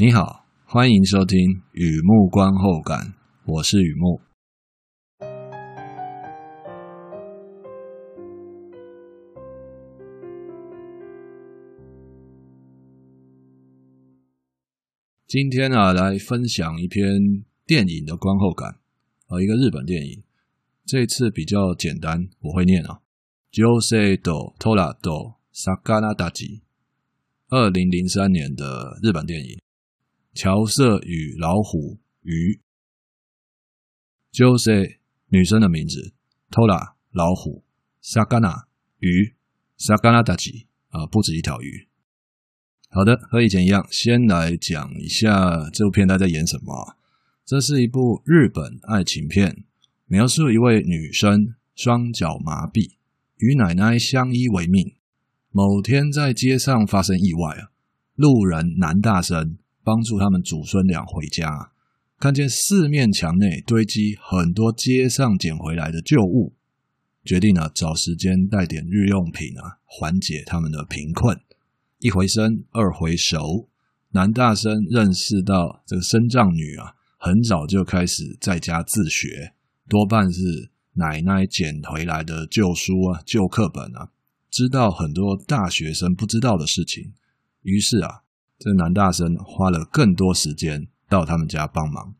你好，欢迎收听《雨幕观后感》，我是雨幕。今天啊，来分享一篇电影的观后感啊，一个日本电影。这次比较简单，我会念啊。女性と虎と鱼たち，二零零三年的日本电影。 乔色与老虎鱼，，Jose 女生的名字。，Tola 老虎，Sagana，鱼，Sagana 大吉啊，不止一条鱼。好的，和以前一样，先来讲一下这部片它在演什么。这是一部日本爱情片，描述一位女生双脚麻痹，与奶奶相依为命。某天在街上发生意外，路人男大生。帮助他们祖孙俩回家，看见四面墙内堆积很多街上捡回来的旧物，决定呢找时间带点日用品啊，缓解他们的贫困。一回生，二回熟，男大生认识到这个生障女啊，很早就开始在家自学，多半是奶奶捡回来的旧书啊、旧课本啊，知道很多大学生不知道的事情。于是啊。这男大生花了更多时间到他们家帮忙，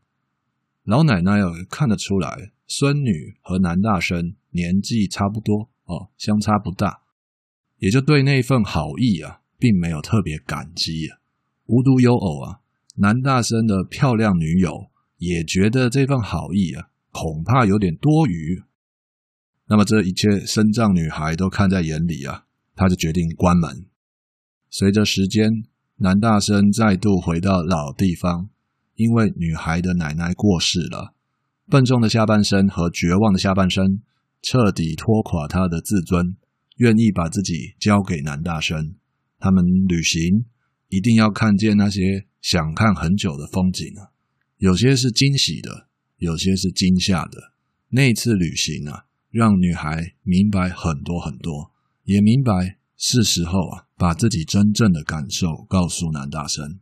老奶奶哦看得出来，孙女和男大生年纪差不多哦，相差不大，也就对那份好意啊，并没有特别感激啊。无独有偶啊，男大生的漂亮女友也觉得这份好意啊，恐怕有点多余。那么这一切身障女孩都看在眼里啊，她就决定关门。随着时间。男大生再度回到老地方，因为女孩的奶奶过世了。笨重的下半身和绝望的下半身彻底拖垮他的自尊，愿意把自己交给男大生。他们旅行，一定要看见那些想看很久的风景啊！有些是惊喜的，有些是惊吓的。那次旅行啊，让女孩明白很多很多，也明白。是时候啊，把自己真正的感受告诉男大生。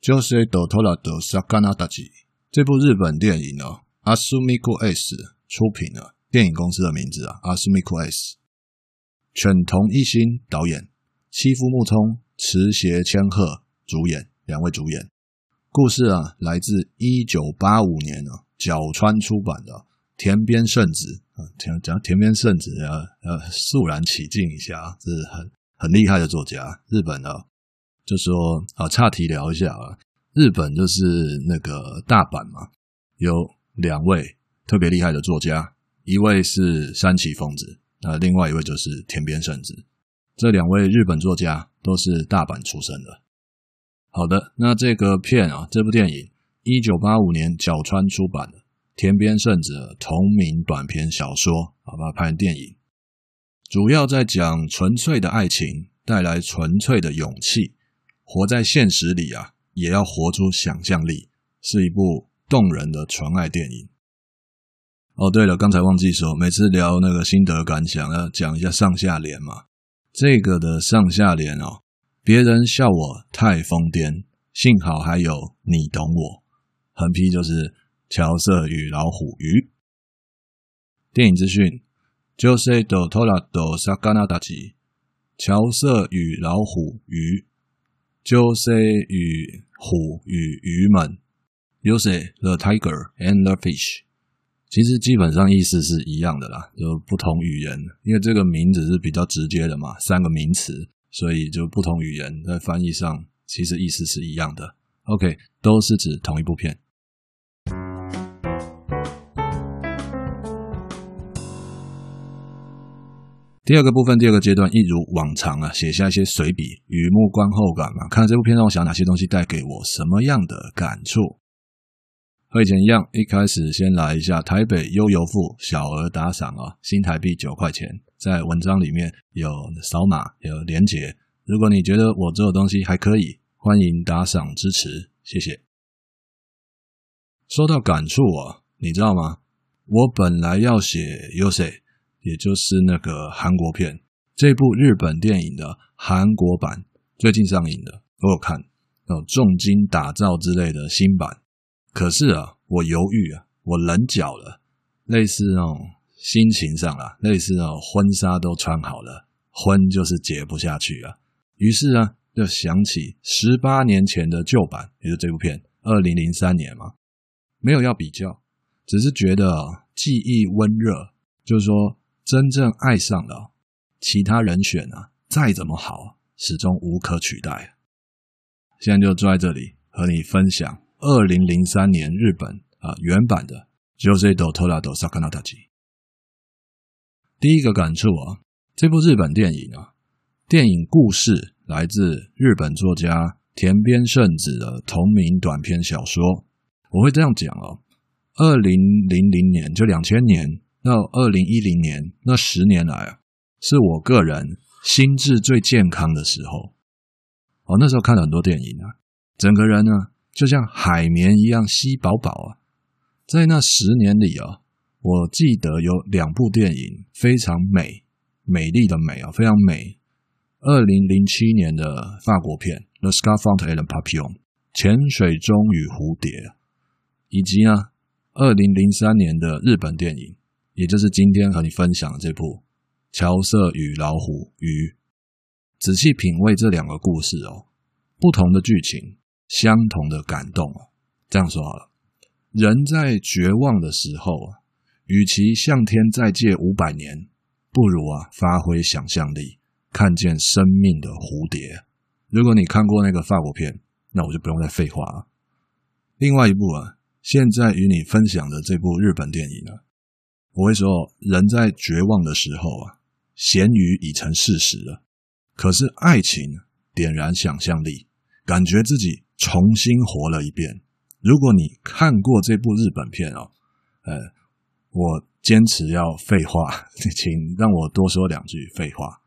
就是多托拉多萨卡纳达吉这部日本电影呢，阿苏米库 S 出品了，电影公司的名字啊，阿苏米库 S。犬童一心导演，妻夫木聪、池脇千鹤主演，两位主演。故事啊，来自一九八五年啊，角川出版的。田边圣子啊，讲讲田边圣子啊，呃肃然起敬一下，这是很很厉害的作家，日本的。就说啊，岔题聊一下啊，日本就是那个大阪嘛，有两位特别厉害的作家，一位是山崎丰子，那另外一位就是田边圣子。这两位日本作家都是大阪出生的。好的，那这个片啊，这部电影一九八五年角川出版的。田边圣子同名短篇小说，好吧，拍成电影，主要在讲纯粹的爱情带来纯粹的勇气，活在现实里啊，也要活出想象力，是一部动人的纯爱电影。哦，对了，刚才忘记说，每次聊那个心得感想要讲一下上下联嘛。这个的上下联哦，别人笑我太疯癫，幸好还有你懂我。横批就是。乔色与老虎鱼。电影资讯：女性と虎と鱼たち。乔色与老虎鱼。女性与虎与鱼们。女性 the tiger and the fish。其实基本上意思是一样的啦，就不同语言，因为这个名字是比较直接的嘛，三个名词，所以就不同语言在翻译上其实意思是一样的。OK，都是指同一部片。 第二个部分，第二个阶段，一如往常啊，写下一些随笔，雨幕观后感嘛。看这部片让我想哪些东西带给我什么样的感触？和以前一样，一开始先来一下台北悠游付小额打赏啊，新台币九块钱，在文章里面有扫码有连结。如果你觉得我做的东西还可以，欢迎打赏支持，谢谢。说到感触啊，你知道吗？我本来要写有谁？也就是那个韩国片，这部日本电影的韩国版最近上映的，我有看，重金打造之类的新版。可是啊，我犹豫啊，我棱角了，类似那种心情上啊，类似那种婚纱都穿好了，婚就是结不下去啊。于是啊，就想起十八年前的旧版，也就是这部片，二零零三年嘛，没有要比较，只是觉得记忆温热，就是说真正爱上了其他人选啊，再怎么好，始终无可取代。现在就坐在这里和你分享。二零零三年日本啊原版的《Josei do Tora do Sakana Tachi》，第一个感触啊，这部日本电影啊，电影故事来自日本作家田边圣子的同名短篇小说。我会这样讲哦，二零零零年就两千年到二零一零年那十年来啊，是我个人心智最健康的时候。哦，那时候看了很多电影啊，整个人呢。就像海绵一样吸饱饱啊！在那十年里啊，我记得有两部电影非常美，美丽的美啊，非常美。二零零七年的法国片《The Scaphandre et le Papillon》潜水钟与蝴蝶，以及呢，二零零三年的日本电影，也就是今天和你分享的这部《乔瑟与老虎鱼》。仔细品味这两个故事哦，不同的剧情。相同的感动啊，这样说好了，人在绝望的时候啊，与其向天再借五百年，不如啊发挥想象力，看见生命的蝴蝶。如果你看过那个法国片，那我就不用再废话了。另外一部啊，现在与你分享的这部日本电影呢，我会说，人在绝望的时候啊，咸鱼已成事实了，可是爱情点燃想象力，感觉自己。重新活了一遍。如果你看过这部日本片哦，呃，我坚持要废话，请让我多说两句废话。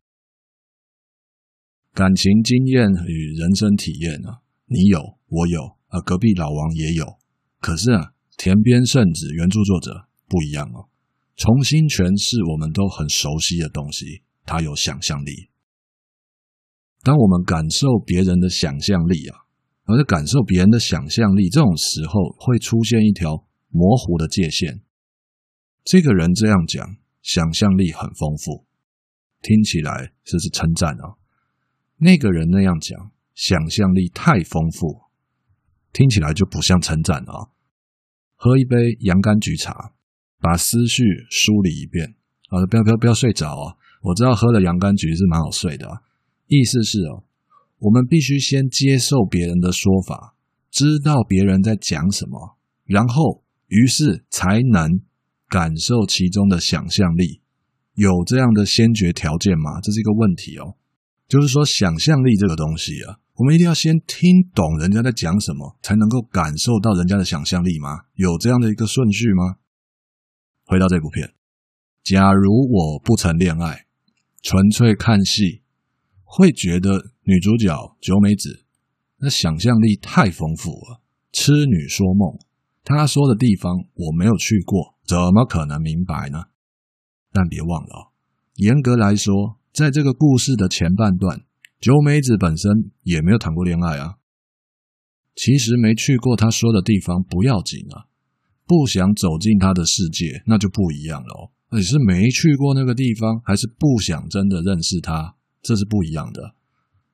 感情经验与人生体验啊，你有，我有，啊，隔壁老王也有。可是啊，田边圣子原著作者不一样哦，重新诠释我们都很熟悉的东西，他有想象力。当我们感受别人的想象力啊。而是感受别人的想象力，这种时候会出现一条模糊的界限。这个人这样讲，想象力很丰富，听起来这是称赞啊。那个人那样讲，想象力太丰富，听起来就不像称赞啊。喝一杯洋甘菊茶，把思绪梳理一遍啊，不要不要不要睡着啊！我知道喝了洋甘菊是蛮好睡的啊，意思是哦。我们必须先接受别人的说法，知道别人在讲什么，然后于是才能感受其中的想象力。有这样的先决条件吗？这是一个问题哦。就是说，想象力这个东西啊，我们一定要先听懂人家在讲什么，才能够感受到人家的想象力吗？有这样的一个顺序吗？回到这部片，假如我不曾恋爱，纯粹看戏。会觉得女主角九美子那想象力太丰富了，痴女说梦，她说的地方我没有去过，怎么可能明白呢？但别忘了，严格来说，在这个故事的前半段，九美子本身也没有谈过恋爱啊。其实没去过她说的地方不要紧啊，不想走进他的世界那就不一样了哦。你是没去过那个地方，还是不想真的认识他？这是不一样的。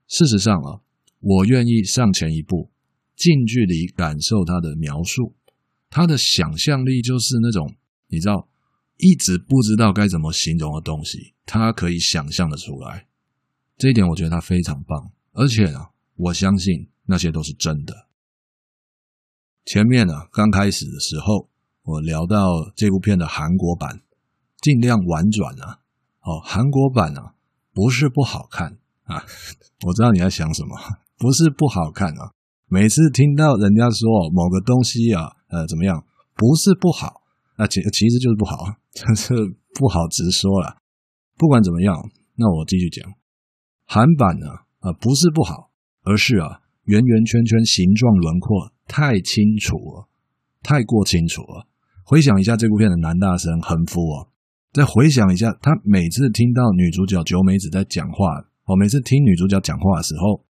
事实上啊，我愿意上前一步，近距离感受他的描述。他的想象力就是那种，你知道，一直不知道该怎么形容的东西，他可以想象得出来。这一点我觉得他非常棒，而且啊，我相信那些都是真的。前面呢，刚开始的时候，我聊到这部片的韩国版，尽量婉转啊。哦，韩国版啊。不是不好看啊，我知道你在想什么。不是不好看啊，每次听到人家说某个东西啊，呃，怎么样？不是不好，那其其实就是不好，但是不好直说了。不管怎么样，那我继续讲。韩版呢，啊，不是不好，而是啊，圆圆圈圈形状轮廓太清楚了，太过清楚了。回想一下这部片的男大生横夫啊。再回想一下，他每次听到女主角九美子在讲话，哦每次听女主角讲话的时候，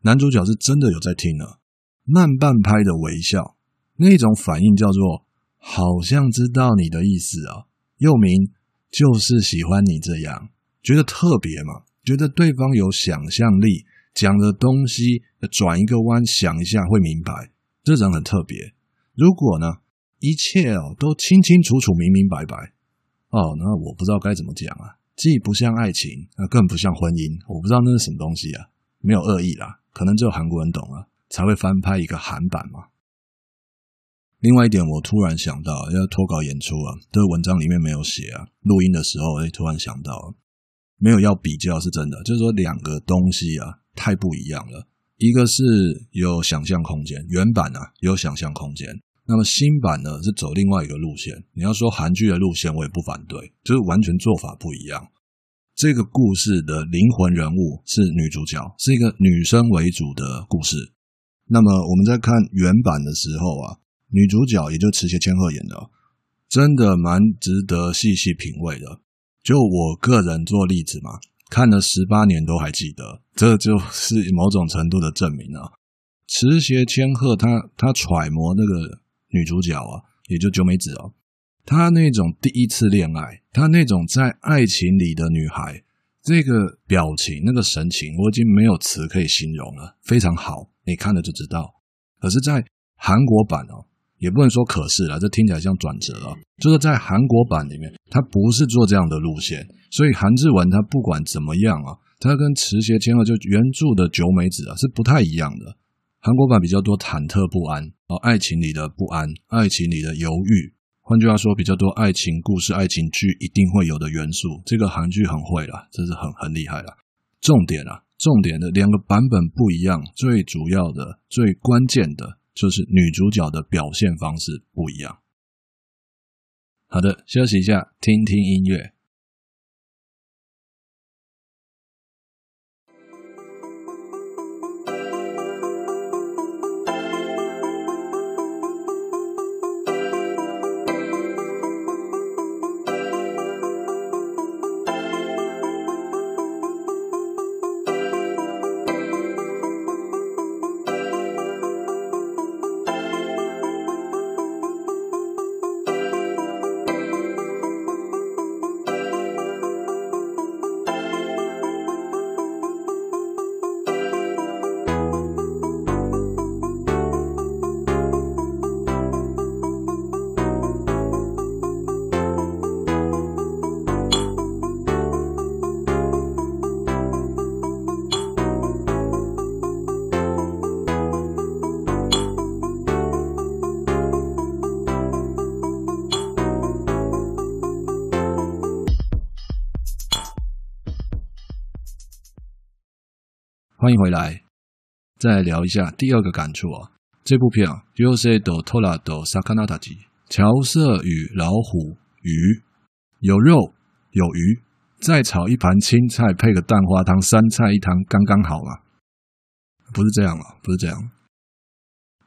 男主角是真的有在听了，慢半拍的微笑，那种反应叫做好像知道你的意思啊，又名就是喜欢你这样，觉得特别嘛，觉得对方有想象力，讲的东西转一个弯想一下会明白，这人很特别。如果呢，一切哦都清清楚楚、明明白白，哦，那我不知道该怎么讲啊，既不像爱情，那更不像婚姻，我不知道那是什么东西啊，没有恶意啦，可能只有韩国人懂啊，才会翻拍一个韩版嘛。另外一点，我突然想到要脱稿演出啊，这个文章里面没有写啊，录音的时候哎，突然想到，没有要比较是真的，就是说两个东西啊太不一样了，一个是有想象空间，原版啊有想象空间。那么新版呢，是走另外一个路线。你要说韩剧的路线，我也不反对，就是完全做法不一样。这个故事的灵魂人物是女主角，是一个女生为主的故事。那么我们在看原版的时候啊，女主角也就池脇千鹤演的，真的蛮值得细细品味的。就我个人做例子嘛，看了十八年都还记得，这就是某种程度的证明啊。池脇千鹤她她揣摩那个。女主角啊，也就九美子哦，她那种第一次恋爱，她那种在爱情里的女孩，这个表情、那个神情，我已经没有词可以形容了，非常好，你看了就知道。可是，在韩国版哦，也不能说可是啦，这听起来像转折啊，就是在韩国版里面，他不是做这样的路线，所以韩志文他不管怎么样啊，他跟池脇千鹤就原著的九美子啊是不太一样的。韩国版比较多忐忑不安哦，爱情里的不安，爱情里的犹豫。换句话说，比较多爱情故事、爱情剧一定会有的元素。这个韩剧很会了，这是很很厉害了。重点啊，重点的两个版本不一样，最主要的、最关键的就是女主角的表现方式不一样。好的，休息一下，听听音乐。欢迎回来，再来聊一下第二个感触啊。这部片啊，鱼色と虎と鱼たち，桥色与老虎鱼，有肉有鱼，再炒一盘青菜配个蛋花汤，三菜一汤刚刚好嘛？不是这样啊，不是这样。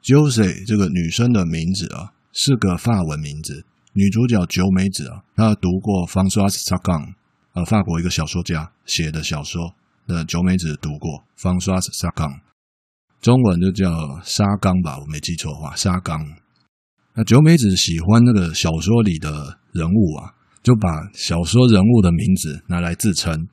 Jose 这个女生的名字啊，是个法文名字，女主角九美子啊，她读过 Françoise Sagan，呃，法国一个小说家写的小说。 的九美子读过，方刷沙冈，中文就叫沙冈吧，我没记错的话，沙冈。那九美子喜欢那个小说里的人物啊，就把小说人物的名字拿来自称。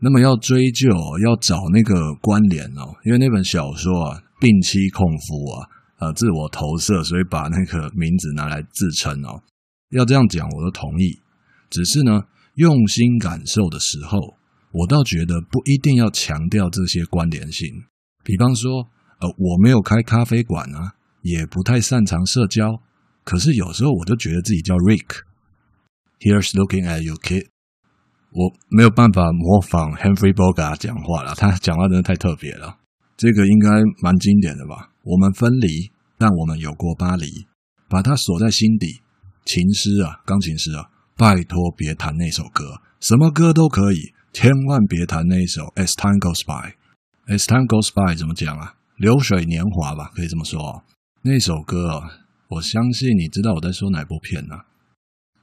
那么要追究，要找那个关联哦，因为那本小说啊，病妻控夫啊，呃，自我投射，所以把那个名字拿来自称哦。要这样讲，我都同意。只是呢，用心感受的时候。我倒觉得不一定要强调这些关联性，比方说，呃，我没有开咖啡馆啊，也不太擅长社交，可是有时候我就觉得自己叫 Rick。Here's looking at you, kid。我没有办法模仿 Humphrey Bogart 讲话了，他讲话真的太特别了。这个应该蛮经典的吧？我们分离，但我们有过巴黎，把它锁在心底。琴师啊，钢琴师啊，拜托别弹那首歌，什么歌都可以。千万别弹那一首《As Time Goes By》，《As Time Goes By》怎么讲啊？流水年华吧，可以这么说。那首歌啊，我相信你知道我在说哪部片呢？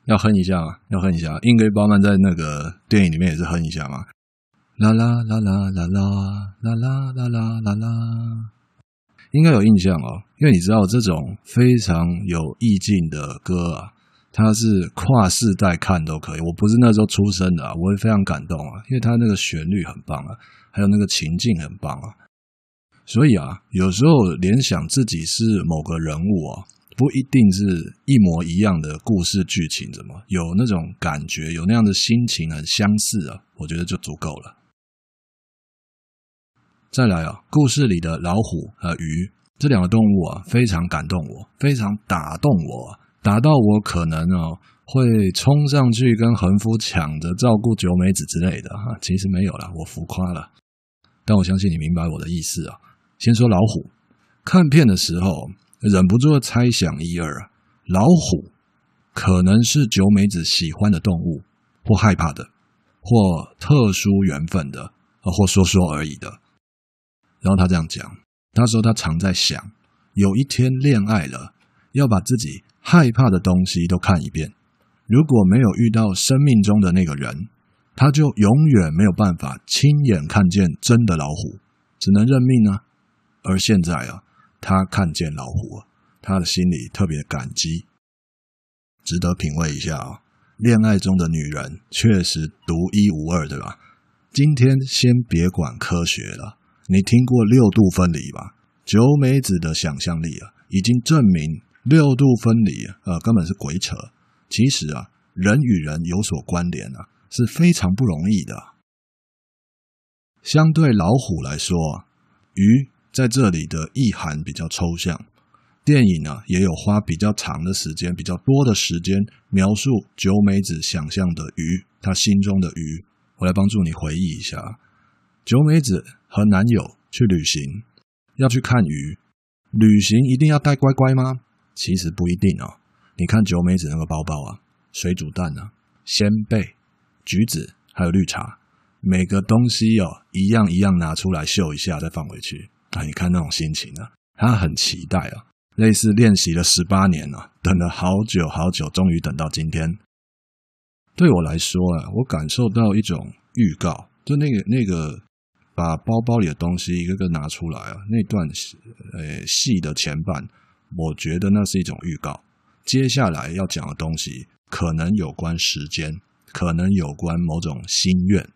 要哼一下吗？要哼一下。英格丽褒曼在那个电影里面也是哼一下嘛。啦啦啦啦啦啦啦啦啦啦啦啦，应该有印象哦，因为你知道这种非常有意境的歌啊，它是跨世代看都可以。我不是那时候出生的啊，我会非常感动啊，因为它那个旋律很棒啊，还有那个情境很棒啊。所以啊，有时候联想自己是某个人物啊，不一定是一模一样的故事剧情，怎么有那种感觉，有那样的心情很相似啊，我觉得就足够了。再来啊，故事里的老虎和鱼这两个动物啊，非常感动我，非常打动我，打到我可能哦会冲上去跟横夫抢着照顾九美子之类的哈，其实没有啦，我浮夸了，但我相信你明白我的意思啊。先说老虎，看片的时候忍不住猜想一二。老虎可能是九美子喜欢的动物，或害怕的，或特殊缘分的，或说说而已的。然后他这样讲，他说他常在想，有一天恋爱了，要把自己害怕的东西都看一遍。如果没有遇到生命中的那个人，他就永远没有办法亲眼看见真的老虎，只能认命啊。而现在啊，他看见老虎啊，他的心里特别感激，值得品味一下啊。恋爱中的女人确实独一无二，对吧？今天先别管科学了，你听过六度分离吧？九美子的想象力啊，已经证明六度分离呃根本是鬼扯。其实啊，人与人有所关联啊，是非常不容易的。相对老虎来说，鱼。在这里的意涵比较抽象，电影呢也有花比较长的时间、比较多的时间描述九美子想象的鱼，她心中的鱼。我来帮助你回忆一下：九美子和男友去旅行，要去看鱼，旅行一定要带乖乖吗？其实不一定哦。你看九美子那个包包啊，水煮蛋啊，鲜贝、橘子还有绿茶，每个东西哦一样一样拿出来秀一下，再放回去。啊，你看那种心情啊，他很期待啊，类似练习了十八年啊，等了好久好久，终于等到今天。对我来说啊，我感受到一种预告，就那个那个把包包里的东西一个个拿出来啊，那段呃戏的前半，我觉得那是一种预告，接下来要讲的东西可能有关时间，可能有关某种心愿。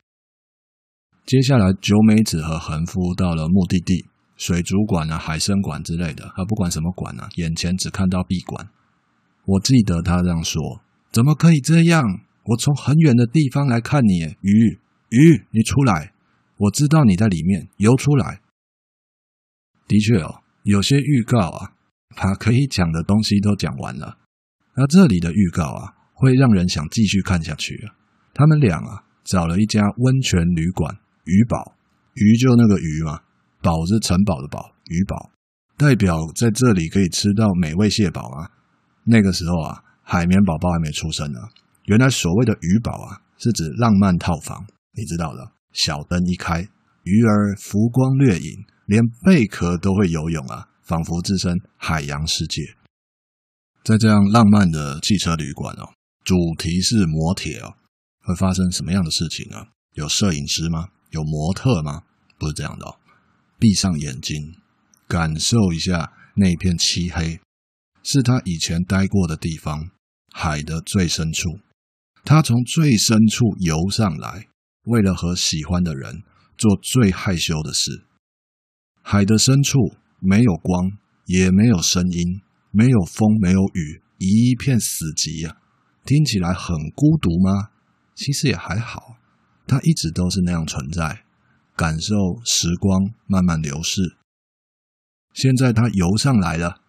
接下来九美子和横夫到了目的地。水族馆啊，海生馆之类的，啊，不管什么馆啊，眼前只看到闭馆。我记得他这样说：“怎么可以这样？我从很远的地方来看你，鱼鱼，你出来！我知道你在里面，游出来。”的确哦，有些预告啊，把可以讲的东西都讲完了。那这里的预告啊，会让人想继续看下去啊。他们俩啊，找了一家温泉旅馆，鱼堡，鱼就那个鱼嘛。堡是城堡的堡，鱼堡代表在这里可以吃到美味蟹堡啊。那个时候啊，海绵宝宝还没出生呢。原来所谓的鱼堡啊，是指浪漫套房，你知道的。小灯一开，鱼儿浮光掠影，连贝壳都会游泳啊，仿佛置身海洋世界。在这样浪漫的汽车旅馆哦，主题是摩铁哦，会发生什么样的事情呢？有摄影师吗？有模特吗？不是这样的哦。闭上眼睛，感受一下那片漆黑，是他以前待过的地方，海的最深处。他从最深处游上来，为了和喜欢的人做最害羞的事。海的深处没有光，也没有声音，没有风，没有雨，一片死寂啊！听起来很孤独吗？其实也还好，他一直都是那样存在。感受时光慢慢流逝。现在他游上来了，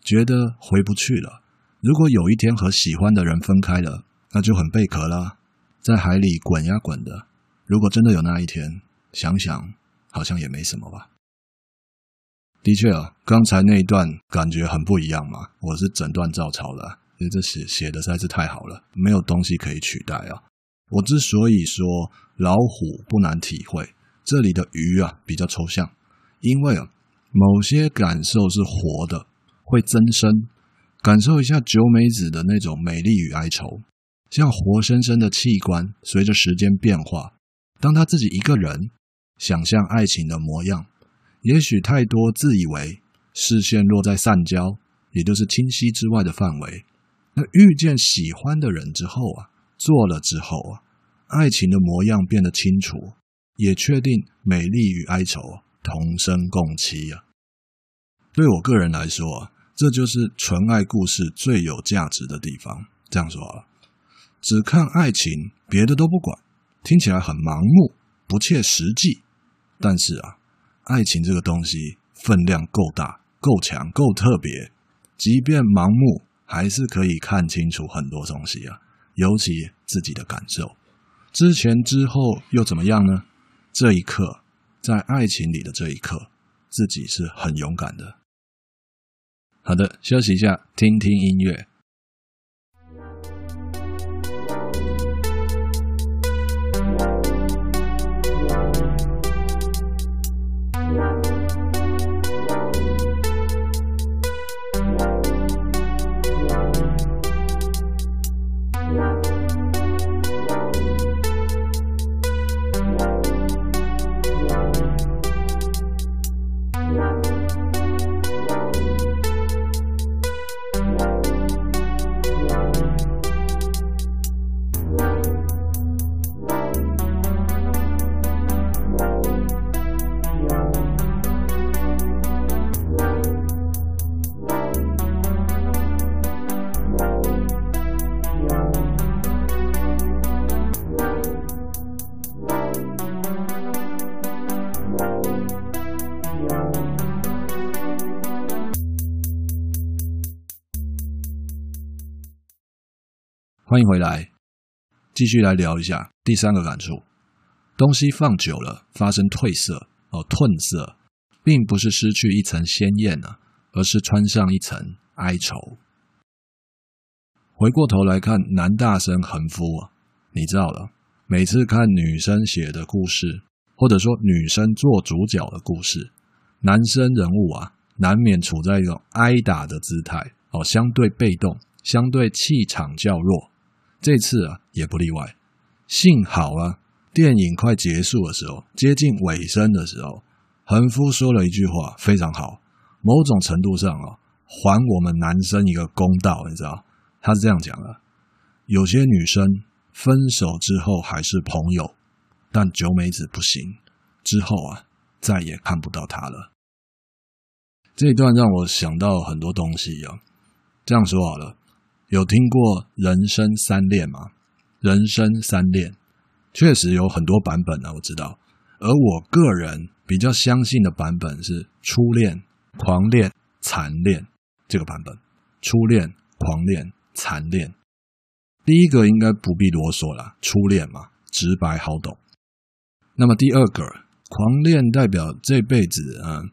觉得回不去了。如果有一天和喜欢的人分开了，那就很贝壳了，在海里滚呀滚的。如果真的有那一天，想想好像也没什么吧。的确啊，刚才那一段感觉很不一样嘛。我是整段照抄的，因为这写写的实在是太好了，没有东西可以取代啊。我之所以说老虎不难体会。这里的鱼啊比较抽象，因为啊某些感受是活的，会增生。感受一下九美子的那种美丽与哀愁，像活生生的器官，随着时间变化，当他自己一个人想象爱情的模样，也许太多自以为视线落在散焦，也就是清晰之外的范围。那遇见喜欢的人之后啊，做了之后啊，爱情的模样变得清楚，也确定美丽与哀愁同生共栖啊。对我个人来说啊，这就是纯爱故事最有价值的地方。这样说啊，只看爱情，别的都不管，听起来很盲目，不切实际。但是啊，爱情这个东西分量够大、够强、够特别，即便盲目。还是可以看清楚很多东西啊，尤其自己的感受。之前之后又怎么样呢？这一刻，在爱情里的这一刻，自己是很勇敢的。好的，休息一下，听听音乐。欢迎回来，继续来聊一下第三个感触：东西放久了发生褪色哦，褪色，并不是失去一层鲜艳呢，而是穿上一层哀愁。回过头来看男大生横夫啊，你知道了，每次看女生写的故事，或者说女生做主角的故事，男生人物啊，难免处在一种挨打的姿态哦，相对被动，相对气场较弱。这次啊，也不例外。幸好啊，电影快结束的时候，接近尾声的时候，恒夫说了一句话，非常好。某种程度上啊，还我们男生一个公道，你知道？他是这样讲的：有些女生分手之后还是朋友，但九美子不行，之后啊，再也看不到她了。这一段让我想到很多东西啊。这样说好了。有听过人生三恋吗？人生三恋确实有很多版本呢，我知道。而我个人比较相信的版本是初恋、狂恋、残恋这个版本。初恋、狂恋、残恋，第一个应该不必啰嗦了，初恋嘛，直白好懂。那么第二个，狂恋代表这辈子，嗯，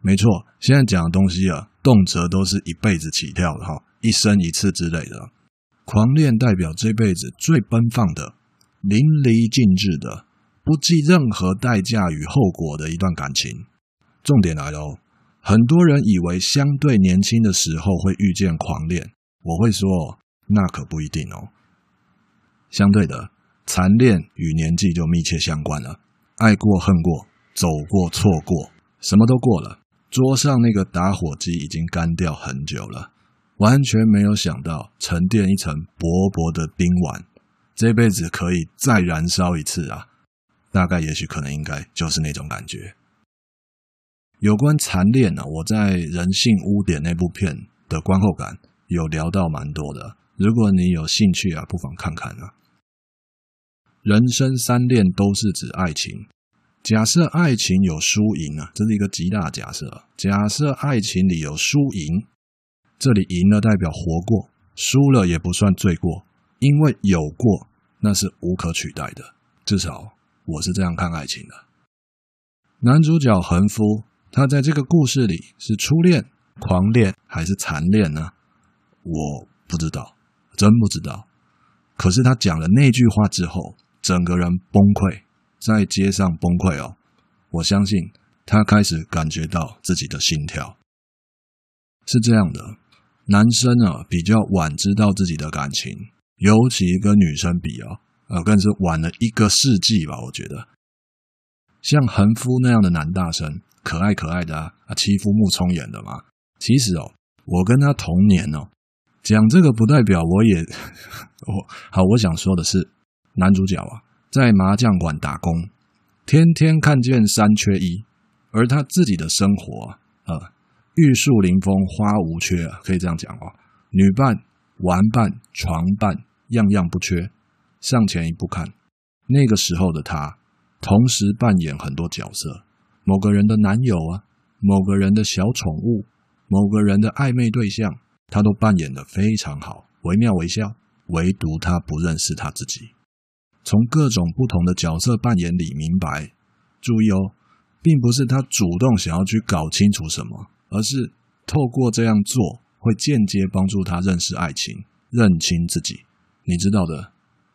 没错，现在讲的东西啊，动辄都是一辈子起跳的哈。一生一次之类的，狂恋代表这辈子最奔放的、淋漓尽致的、不计任何代价与后果的一段感情。重点来了哦，很多人以为相对年轻的时候会遇见狂恋，我会说，那可不一定哦。相对的，残恋与年纪就密切相关了，爱过、恨过、走过、错过，什么都过了。桌上那个打火机已经干掉很久了。完全没有想到，沉淀一层薄薄的冰丸，这辈子可以再燃烧一次啊！大概、也许、可能、应该就是那种感觉。有关残恋呢，我在《人性污点》那部片的观后感有聊到蛮多的。如果你有兴趣啊，不妨看看啊。人生三恋都是指爱情。假设爱情有输赢啊，这是一个极大假设。假设爱情里有输赢。这里赢了代表活过，输了也不算罪过，因为有过那是无可取代的。至少我是这样看爱情的。男主角横夫，他在这个故事里是初恋、狂恋还是残恋呢？我不知道，真不知道。可是他讲了那句话之后，整个人崩溃，在街上崩溃哦。我相信他开始感觉到自己的心跳，是这样的。男生啊，比较晚知道自己的感情，尤其跟女生比啊，呃，更是晚了一个世纪吧。我觉得，像横夫那样的男大生，可爱可爱的啊，欺负木聪演的嘛。其实哦，我跟他同年哦。讲这个不代表我也 我好，我想说的是，男主角啊，在麻将馆打工，天天看见三缺一，而他自己的生活啊，玉树临风，花无缺啊，可以这样讲哦。女伴、玩伴、床伴，样样不缺。向前一步看，那个时候的他，同时扮演很多角色：某个人的男友啊，某个人的小宠物，某个人的暧昧对象。他都扮演得非常好，惟妙惟肖，唯独他不认识他自己。从各种不同的角色扮演里明白，注意哦，并不是他主动想要去搞清楚什么，而是透过这样做，会间接帮助他认识爱情，认清自己。你知道的，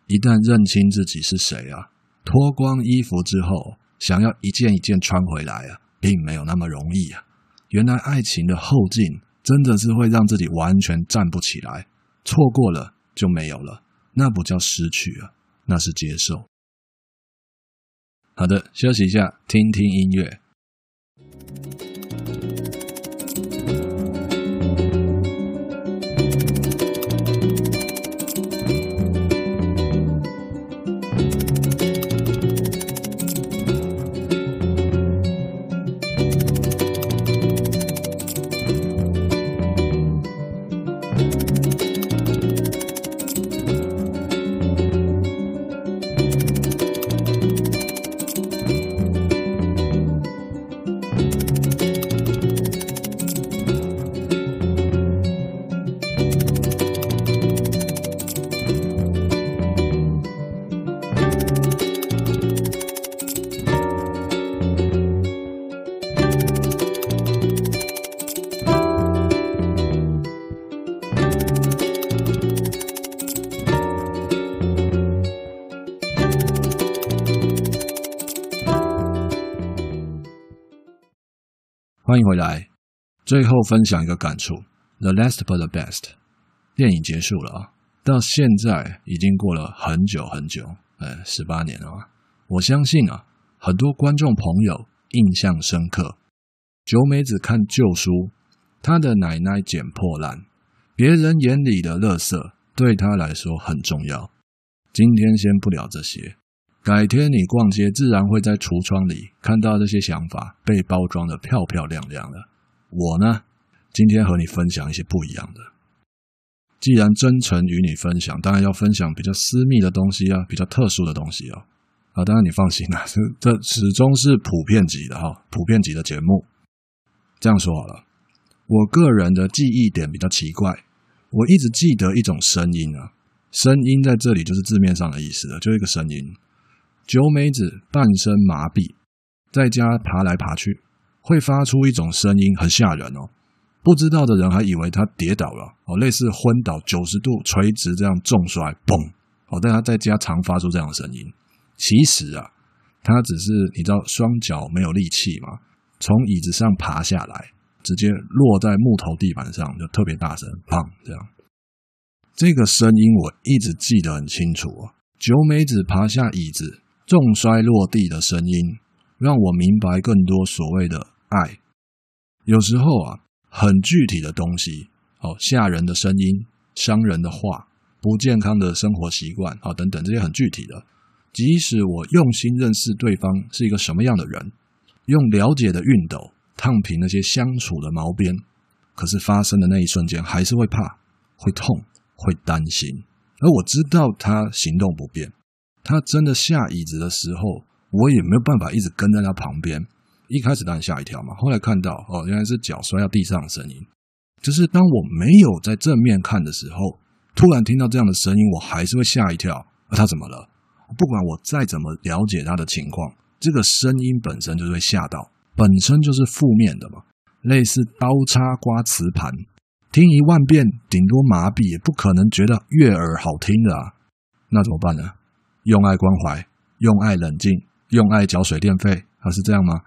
一旦认清自己是谁啊，脱光衣服之后，想要一件一件穿回来啊，并没有那么容易啊。原来爱情的后劲。真的是会让自己完全站不起来，错过了就没有了，那不叫失去啊，那是接受。好的，休息一下，听听音乐。欢迎回来。最后分享一个感触：The last but the best。电影结束了啊，到现在已经过了很久很久，呃，十八年了啊。我相信啊，很多观众朋友印象深刻。九美子看旧书，她的奶奶捡破烂，别人眼里的垃圾对她来说很重要。今天先不聊这些。改天你逛街，自然会在橱窗里看到这些想法被包装得漂漂亮亮的。我呢，今天和你分享一些不一样的。既然真诚与你分享，当然要分享比较私密的东西啊，比较特殊的东西啊。啊，当然你放心啦，这始终是普遍级的哈，普遍级的节目。这样说好了，我个人的记忆点比较奇怪，我一直记得一种声音啊，声音在这里就是字面上的意思了，就一个声音。九美子半身麻痹，在家爬来爬去，会发出一种声音，很吓人哦。不知道的人还以为她跌倒了哦，类似昏倒九十度垂直这样重摔，嘣哦。但他在家常发出这样的声音。其实啊，她只是你知道双脚没有力气嘛，从椅子上爬下来，直接落在木头地板上，就特别大声，砰这样。这个声音我一直记得很清楚哦。九美子爬下椅子。重摔落地的声音，让我明白更多所谓的爱。有时候啊，很具体的东西，哦，吓人的声音、伤人的话、不健康的生活习惯，啊，等等这些很具体的，即使我用心认识对方是一个什么样的人，用了解的熨斗烫平那些相处的毛边，可是发生的那一瞬间，还是会怕、会痛、会担心。而我知道他行动不便。他真的下椅子的时候，我也没有办法一直跟在他旁边。一开始当然吓一跳嘛，后来看到哦，原来是脚摔到地上的声音。就是当我没有在正面看的时候，突然听到这样的声音，我还是会吓一跳。啊，他怎么了？不管我再怎么了解他的情况，这个声音本身就是会吓到，本身就是负面的嘛。类似刀叉刮瓷盘，听一万遍顶多麻痹，也不可能觉得悦耳好听的啊。那怎么办呢？用爱关怀，用爱冷静，用爱缴水电费，他是这样吗？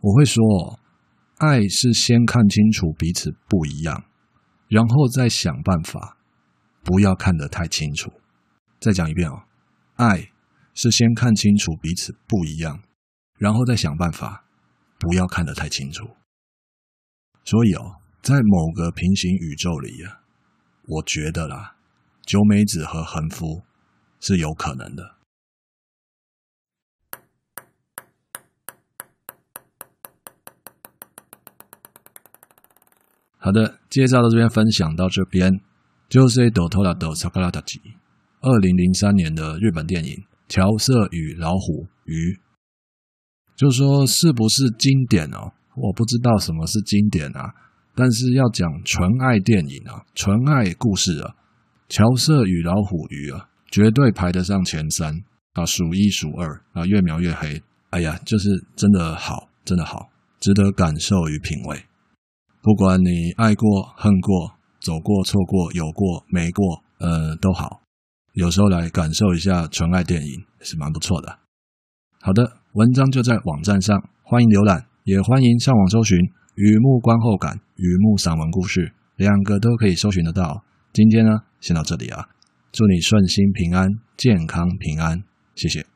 我会说，爱是先看清楚彼此不一样，然后再想办法，不要看得太清楚。再讲一遍哦，爱是先看清楚彼此不一样，然后再想办法，不要看得太清楚。所以哦，在某个平行宇宙里啊，我觉得啦，九美子和横夫是有可能的。好的，介绍到这边，分享到这边，就是《ドトラと桜たち》二零零三年的日本电影《乔瑟与老虎鱼》，就说是不是经典哦？我不知道什么是经典啊，但是要讲纯爱电影啊，纯爱故事啊，《乔瑟与老虎鱼》啊， 绝对排得上前三啊，数一数二啊，越描越黑。哎呀，就是真的好，真的好，值得感受与品味。不管你爱过、恨过、走过、错过、有过、没过，呃，都好。有时候来感受一下纯爱电影是蛮不错的。好的，文章就在网站上，欢迎浏览，也欢迎上网搜寻《雨幕观后感》《雨幕散文故事》，两个都可以搜寻得到。今天呢，先到这里啊，祝你顺心平安、健康平安，谢谢。